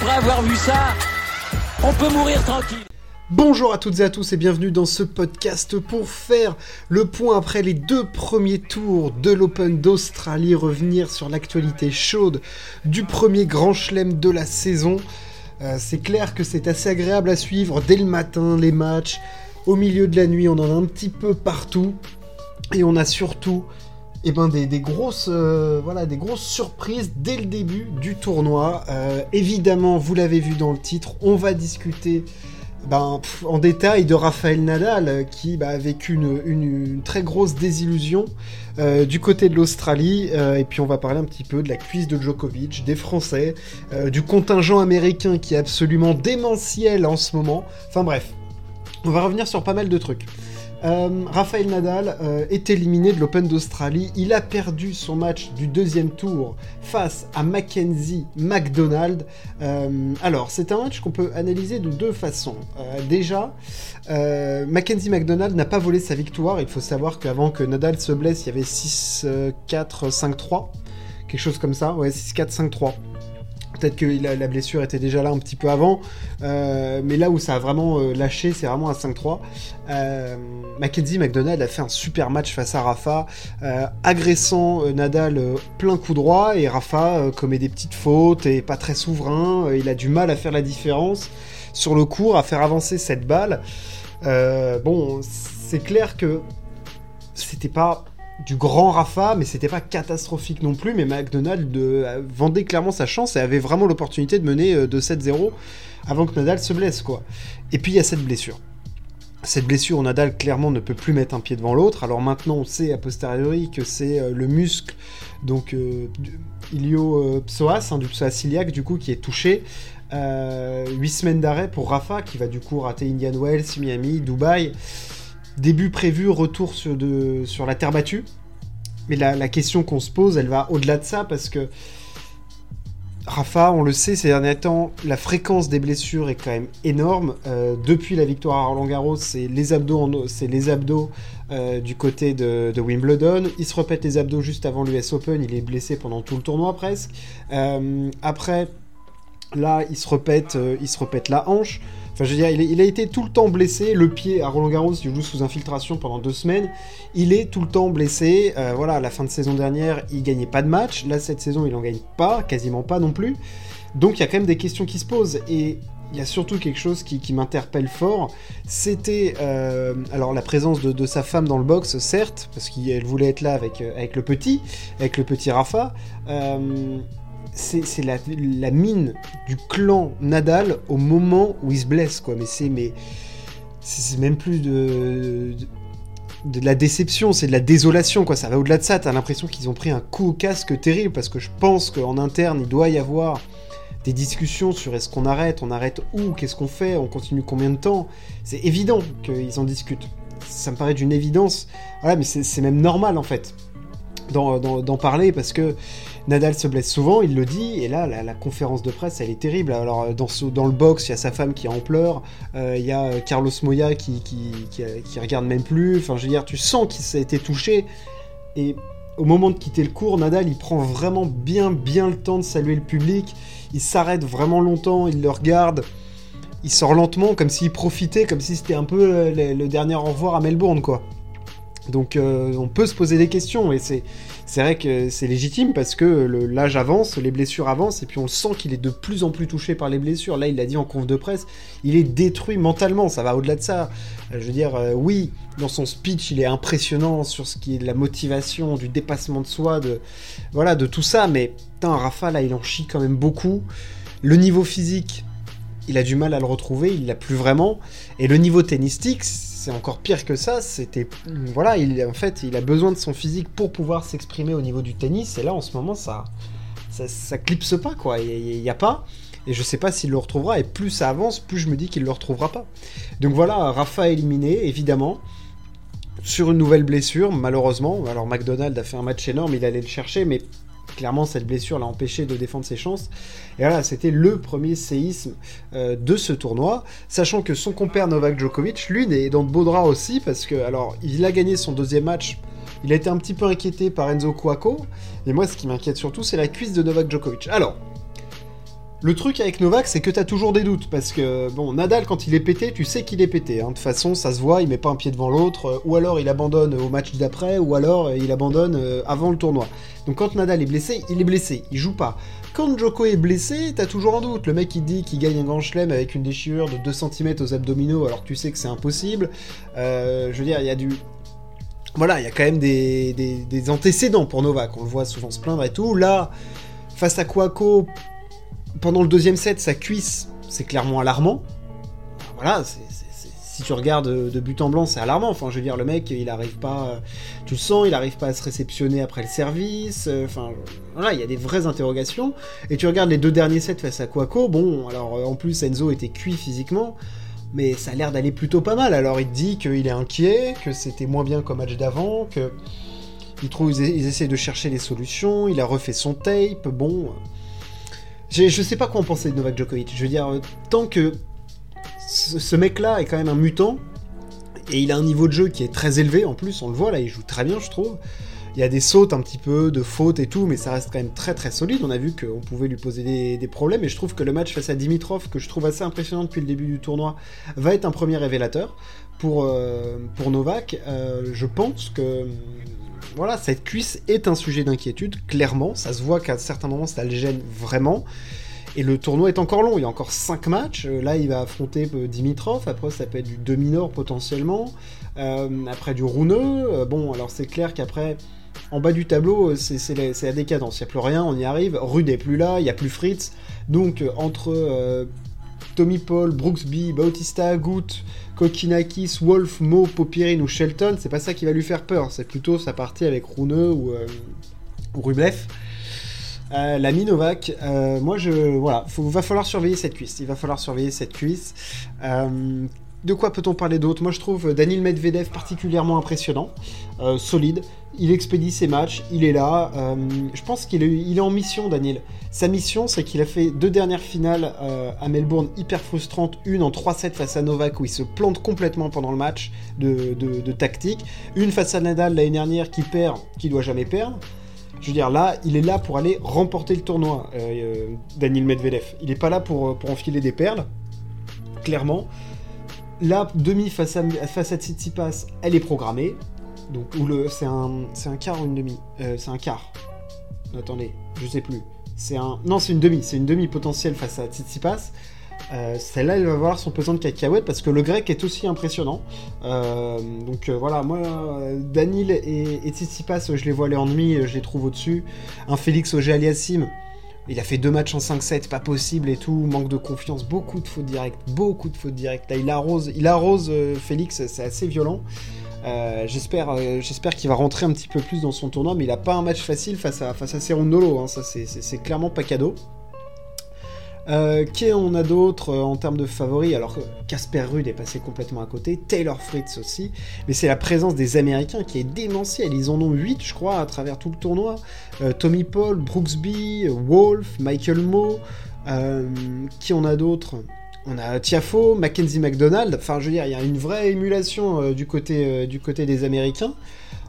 après avoir vu ça, on peut mourir tranquille. Bonjour à toutes et à tous et bienvenue dans ce podcast pour faire le point après les deux premiers tours de l'Open d'Australie, revenir sur l'actualité chaude du premier grand chelem de la saison. Euh, c'est clair que c'est assez agréable à suivre dès le matin, les matchs, au milieu de la nuit, on en a un petit peu partout. Et on a surtout eh ben, des, grosses, euh, voilà, des grosses surprises dès le début du tournoi. Euh, évidemment, vous l'avez vu dans le titre, on va discuter ben, en détail de Raphaël Nadal euh, qui bah, a vécu une, très grosse désillusion du côté de l'Australie. Et puis on va parler un petit peu de la cuisse de Djokovic, des Français, du contingent américain qui est absolument démentiel en ce moment. Enfin bref, on va revenir sur pas mal de trucs. Euh, Raphaël Nadal euh, est éliminé de l'Open d'Australie. Il a perdu son match du deuxième tour face à Mackenzie McDonald. Euh, alors, c'est un match qu'on peut analyser de deux façons. déjà, Mackenzie McDonald n'a pas volé sa victoire. Il faut savoir qu'avant que Nadal se blesse, il y avait 6-4, 5-3. Quelque chose comme ça. Ouais, 6-4, 5-3. Peut-être que la, blessure était déjà là un petit peu avant, euh, mais là où ça a vraiment euh, lâché, c'est vraiment à 5-3. Euh, Mackenzie McDonald a fait un super match face à Rafa, agressant Nadal plein coup droit, et Rafa commet des petites fautes et pas très souverain. il a du mal à faire la différence sur le court, à faire avancer cette balle. bon, c'est clair que c'était pas du grand Rafa, mais c'était pas catastrophique non plus. Mais McDonald euh, vendait clairement sa chance et avait vraiment l'opportunité de mener euh, de 7-0 avant que Nadal se blesse, quoi. Et puis il y a cette blessure. Cette blessure, Nadal clairement ne peut plus mettre un pied devant l'autre. Alors maintenant, on sait a posteriori que c'est euh, le muscle, donc ilio psoas, hein, du psoas iliaque, du coup, qui est touché. 8 semaines d'arrêt pour Rafa, qui va du coup rater Indian Wells, Miami, Dubaï. Début prévu, retour sur, de, sur la terre battue. Mais la, question qu'on se pose, elle va au-delà de ça parce que Rafa, on le sait ces derniers temps, la fréquence des blessures est quand même énorme. Euh, depuis la victoire à Roland Garros, c'est les abdos, les abdos euh, du côté de, Wimbledon. Il se répète les abdos juste avant l'US Open. Il est blessé pendant tout le tournoi presque. Euh, après, là, il se répète, il se répète la hanche. Enfin, je veux dire, il, a été tout le temps blessé. Le pied à Roland Garros, il joue sous infiltration pendant deux semaines. Il est tout le temps blessé. Euh, voilà, à la fin de saison dernière, il gagnait pas de match. Là, cette saison, il en gagne pas, quasiment pas non plus. Donc, il y a quand même des questions qui se posent. Et il y a surtout quelque chose qui, m'interpelle fort. C'était euh, alors la présence de, sa femme dans le box, certes, parce qu'elle voulait être là avec, euh, avec le petit, avec le petit Rafa c'est la, mine du clan Nadal au moment où il se blesse, quoi. Mais c'est mais c'est même plus de, de, la déception, c'est de la désolation, quoi. Ça va au-delà de ça. T'as l'impression qu'ils ont pris un coup au casque terrible parce que je pense qu'en interne, il doit y avoir des discussions sur est-ce qu'on arrête, on arrête où, qu'est-ce qu'on fait, on continue combien de temps. C'est évident qu'ils en discutent. Ça me paraît d'une évidence. Voilà, mais c'est même normal en fait d'en parler parce que Nadal se blesse souvent, il le dit, et là, la, conférence de presse, elle est terrible. Alors, euh, dans, dans le box, il y a sa femme qui en pleure, euh, il y a euh, Carlos Moya qui, qui, regarde même plus. Enfin, je veux dire, tu sens qu'il a été touché. Et au moment de quitter le cours, Nadal, il prend vraiment bien, bien le temps de saluer le public. Il s'arrête vraiment longtemps, il le regarde. Il sort lentement, comme s'il profitait, comme si c'était un peu le, dernier au revoir à Melbourne, quoi. Donc, on peut se poser des questions, et c'est c'est vrai que c'est légitime parce que l'âge avance, les blessures avancent, et puis on sent qu'il est de plus en plus touché par les blessures. Là, il l'a dit en conf de presse, il est détruit mentalement, ça va au-delà de ça. Euh, je veux dire, euh, oui, dans son speech, il est impressionnant sur ce qui est de la motivation, du dépassement de soi, de voilà, de tout ça, mais putain, Rafa, là, il en chie quand même beaucoup. Le niveau physique, il a du mal à le retrouver, il l'a plus vraiment. Et le niveau tennistique, c'est encore pire que ça. C'était voilà, il en fait, il a besoin de son physique pour pouvoir s'exprimer au niveau du tennis. Et là, en ce moment, ça, ça, clipse pas quoi. Il n'y a, pas. Et je sais pas s'il le retrouvera. Et plus ça avance, plus je me dis qu'il le retrouvera pas. Donc voilà, Rafa éliminé, évidemment. Sur une nouvelle blessure, malheureusement. Alors McDonald a fait un match énorme, il allait le chercher, mais clairement, cette blessure l'a empêché de défendre ses chances. Et voilà, c'était le premier séisme euh, de ce tournoi, sachant que son compère Novak Djokovic, lui, est dans de beaux draps aussi, parce que, alors, il a gagné son deuxième match. Il a été un petit peu inquiété par Enzo Cuoco, et moi, ce qui m'inquiète surtout, c'est la cuisse de Novak Djokovic. Alors, Le truc avec Novak, c'est que t'as toujours des doutes, parce que, bon, Nadal, quand il est pété, tu sais qu'il est pété. hein. De toute façon, ça se voit, il met pas un pied devant l'autre, euh, ou alors il abandonne au match d'après, ou alors euh, il abandonne euh, avant le tournoi. Donc quand Nadal est blessé, il est blessé, il joue pas. Quand Joko est blessé, t'as toujours un doute. Le mec, il dit qu'il gagne un grand chelem avec une déchirure de 2 cm aux abdominaux, alors tu sais que c'est impossible. Je veux dire, il y a du... Voilà, il y a quand même des, des- des antécédents pour Novak. On le voit souvent se plaindre et tout. Là, face à Kwako, pendant le deuxième set, sa cuisse, c'est clairement alarmant. Voilà, si tu regardes de, but en blanc, c'est alarmant. Enfin, je veux dire, le mec, il arrive pas, euh, tu le sens, il arrive pas à se réceptionner après le service. euh, Enfin, voilà, il y a des vraies interrogations. Et tu regardes les deux derniers sets face à Kwako, bon, alors euh, en plus Enzo était cuit physiquement, mais ça a l'air d'aller plutôt pas mal. Alors il te dit qu'il est inquiet, que c'était moins bien qu'au match d'avant, que il trouve ils, ils essaient de chercher les solutions, il a refait son tape, bon. Je sais pas quoi en penser de Novak Djokovic. Je veux dire, euh, tant que ce, mec-là est quand même un mutant, et il a un niveau de jeu qui est très élevé en plus, on le voit là, il joue très bien, je trouve. Il y a des sautes un petit peu, de fautes et tout, mais ça reste quand même très très solide. On a vu qu'on pouvait lui poser des, problèmes, et je trouve que le match face à Dimitrov, que je trouve assez impressionnant depuis le début du tournoi, va être un premier révélateur pour, euh, pour Novak. Euh, je pense que voilà, cette cuisse est un sujet d'inquiétude, clairement. Ça se voit qu'à certains moments, ça le gêne vraiment. Et le tournoi est encore long, il y a encore 5 matchs. Euh, Là, il va affronter euh, Dimitrov. Après, ça peut être du demi-nord potentiellement. Euh, après, du Rouneux. Bon, alors c'est clair qu'après, en bas du tableau, c'est la, décadence. Il n'y a plus rien, on y arrive. Rude est plus là, il n'y a plus Fritz. Donc, entre Tommy Paul, Brooksby, Bautista, Agut, Kokinakis, Wolf, Mo, Popirine ou Shelton, c'est pas ça qui va lui faire peur. C'est plutôt sa partie avec Rouneux ou, euh, ou Rublev. Euh, euh, moi je. Voilà, faut, va falloir surveiller cette cuisse. Il va falloir surveiller cette cuisse. Euh, de quoi peut-on parler d'autre? Moi je trouve Daniel Medvedev particulièrement impressionnant, euh, solide. Il expédie ses matchs, il est là. Euh, je pense qu'il est, en mission, Daniel. Sa mission, c'est qu'il a fait deux dernières finales euh, à Melbourne hyper frustrantes. Une en 3-7 face à Novak où il se plante complètement pendant le match de, tactique. Une face à Nadal l'année dernière qui perd, qui doit jamais perdre. Je veux dire, là, il est là pour aller remporter le tournoi, euh, euh, Daniel Medvedev. Il n'est pas là pour, pour enfiler des perles, clairement. La demi face à, face Tsitsipas, elle est programmée. Donc, c'est un, c'est un quart ou une demi? Euh, C'est un quart. Attendez, je sais plus. C'est un, non, c'est une demi. C'est une demi potentielle face à Tsitsipas. Euh, Celle-là, elle va avoir son pesant de cacahuètes parce que le grec est aussi impressionnant. Euh, donc voilà, moi, Danil et, et Tsitsipas, je les vois aller en demi, je les trouve au-dessus. Un Félix Auger-Aliassime, il a fait deux matchs en 5-7, pas possible et tout, manque de confiance, beaucoup de fautes directes, beaucoup de fautes directes. Là, il arrose, il arrose euh, Félix, c'est assez violent. Euh, j'espère, euh, j'espère qu'il va rentrer un petit peu plus dans son tournoi, mais il a pas un match facile face à face à hein, c'est clairement pas cadeau. Euh, qui on a d'autres euh, en termes de favoris? Alors Casper Ruud est passé complètement à côté, Taylor Fritz aussi, mais c'est la présence des Américains qui est démentielle. Ils en ont 8, je crois, à travers tout le tournoi. Euh, Tommy Paul, Brooksby, Wolf, Michael Moe, qui on a d'autres on a Tiafo, Mackenzie McDonald, enfin je veux dire, il y a une vraie émulation du, côté, du côté des Américains,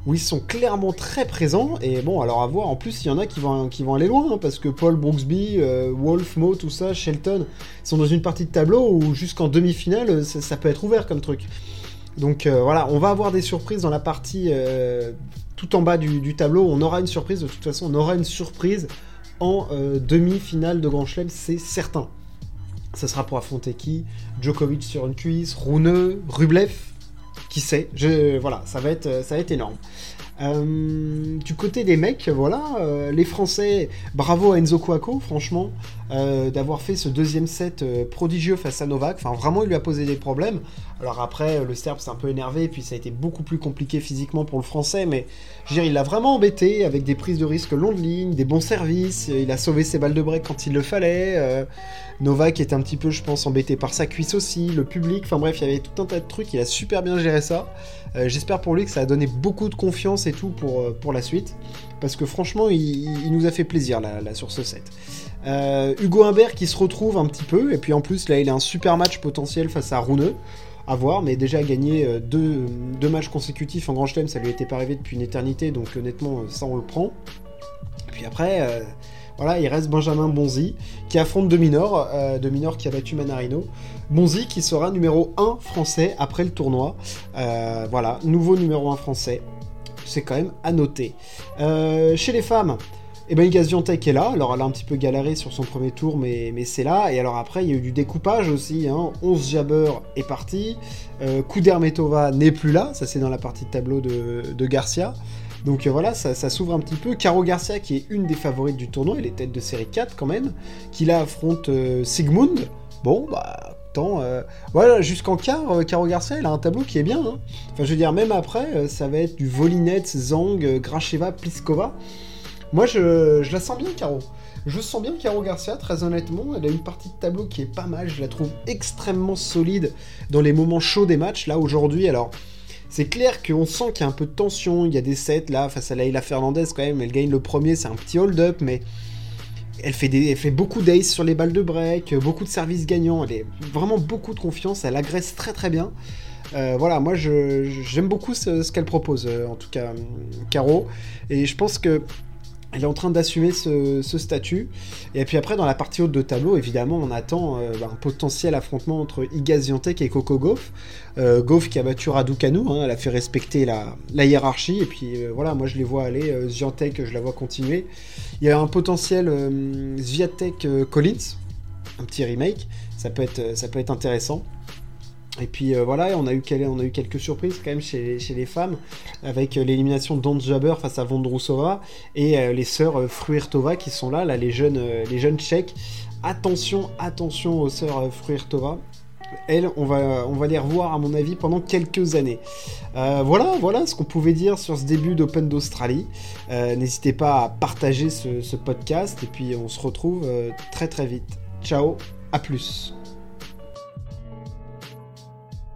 où ils sont clairement très présents, et bon, alors à voir, en plus il y en a qui vont, aller loin, hein, parce que Paul Brooksby, euh, Wolf, Mo, tout ça, Shelton, sont dans une partie de tableau où jusqu'en demi-finale, ça, peut être ouvert comme truc. Donc euh, voilà, on va avoir des surprises dans la partie euh, tout en bas du, tableau, on aura une surprise, de toute façon on aura une surprise en demi-finale de Grand Chelem, c'est certain. Ça sera pour affronter qui? Djokovic sur une cuisse, Rouneux, Rublev, qui sait Je, Voilà, ça va être, ça va être énorme. Euh, du côté des mecs, voilà, euh, les Français, bravo à Enzo Kouako, franchement, euh, d'avoir fait ce deuxième set prodigieux face à Novak. Enfin, vraiment, il lui a posé des problèmes. Alors après, le Serbe s'est un peu énervé, puis ça a été beaucoup plus compliqué physiquement pour le Français, mais je veux dire, il l'a vraiment embêté avec des prises de risque long de ligne, des bons services, il a sauvé ses balles de break quand il le fallait. euh, Novak était un petit peu, je pense, embêté par sa cuisse aussi, le public, enfin bref, il y avait tout un tas de trucs, il a super bien géré ça. Euh, J'espère pour lui que ça a donné beaucoup de confiance et tout pour, euh, la suite, parce que franchement, il, nous a fait plaisir là, là sur ce set. Euh, Hugo Humbert qui se retrouve un petit peu, et puis en plus, là, il a un super match potentiel face à Rouneux. À voir, mais déjà gagner euh, deux, matchs consécutifs en Grand Chelem, ça lui était pas arrivé depuis une éternité, donc honnêtement, euh, ça on le prend. Puis après, euh, Voilà, il reste Benjamin Bonzi qui affronte Dominor, euh, Dominor qui a battu Manarino. Bonzi qui sera numéro 1 français après le tournoi. Voilà, nouveau numéro 1 français. C'est quand même à noter. Chez les femmes, et eh ben Igaziantec est là, alors elle a un petit peu galéré sur son premier tour, mais, mais c'est là. Et alors après, il y a eu du découpage aussi. Hein. 11 Jabber est parti. Euh, n'est plus là, ça c'est dans la partie tableau de, de Garcia. Donc euh, voilà, ça, s'ouvre un petit peu. Caro Garcia, qui est une des favorites du tournoi, elle est tête de série 4 quand même, qui là affronte euh, Sigmund. Bon, bah, tant. Euh, voilà, jusqu'en quart, Caro Garcia, elle a un tableau qui est bien. Hein. Enfin, je veux dire, même après, ça va être du Volinets, Zang, Gracheva, Pliskova. Moi, je, la sens bien, Caro. Je sens bien Caro Garcia, très honnêtement. Elle a une partie de tableau qui est pas mal. Je la trouve extrêmement solide dans les moments chauds des matchs. Là, aujourd'hui, alors. C'est clair qu'on sent qu'il y a un peu de tension, il y a des sets là face à Laila Fernandez quand même, elle gagne le premier, c'est un petit hold-up, mais elle fait, des, elle fait beaucoup d'ace sur les balles de break, beaucoup de services gagnants, elle est vraiment beaucoup de confiance, elle agresse très très bien. Euh, voilà, moi j'aime beaucoup ce, qu'elle propose, euh, en tout cas Caro, et je pense que elle est en train d'assumer ce, statut. Et puis après, dans la partie haute de tableau, évidemment, on attend euh, un potentiel affrontement entre Iga Ziantek et Coco Gauff. Euh, Gauff qui a battu Raducanu, hein, elle a fait respecter la, hiérarchie. Et puis euh, voilà, moi je les vois aller. Euh, Ziantek, je la vois continuer. Il y a un potentiel Zviatek Collins, un petit remake. Ça peut être, ça peut être intéressant. Et puis euh, voilà, on a, eu, quelques surprises quand même chez, les femmes, avec euh, l'élimination de Jabber face à Vondrousova et euh, les sœurs Fruirtova qui sont là, là les, jeunes, les jeunes tchèques. Attention, attention aux sœurs Fruirtova. Elles, on va, on va les revoir à mon avis pendant quelques années. voilà, voilà ce qu'on pouvait dire sur ce début d'Open d'Australie. N'hésitez pas à partager ce, ce, podcast et puis on se retrouve très très vite. Ciao, à plus.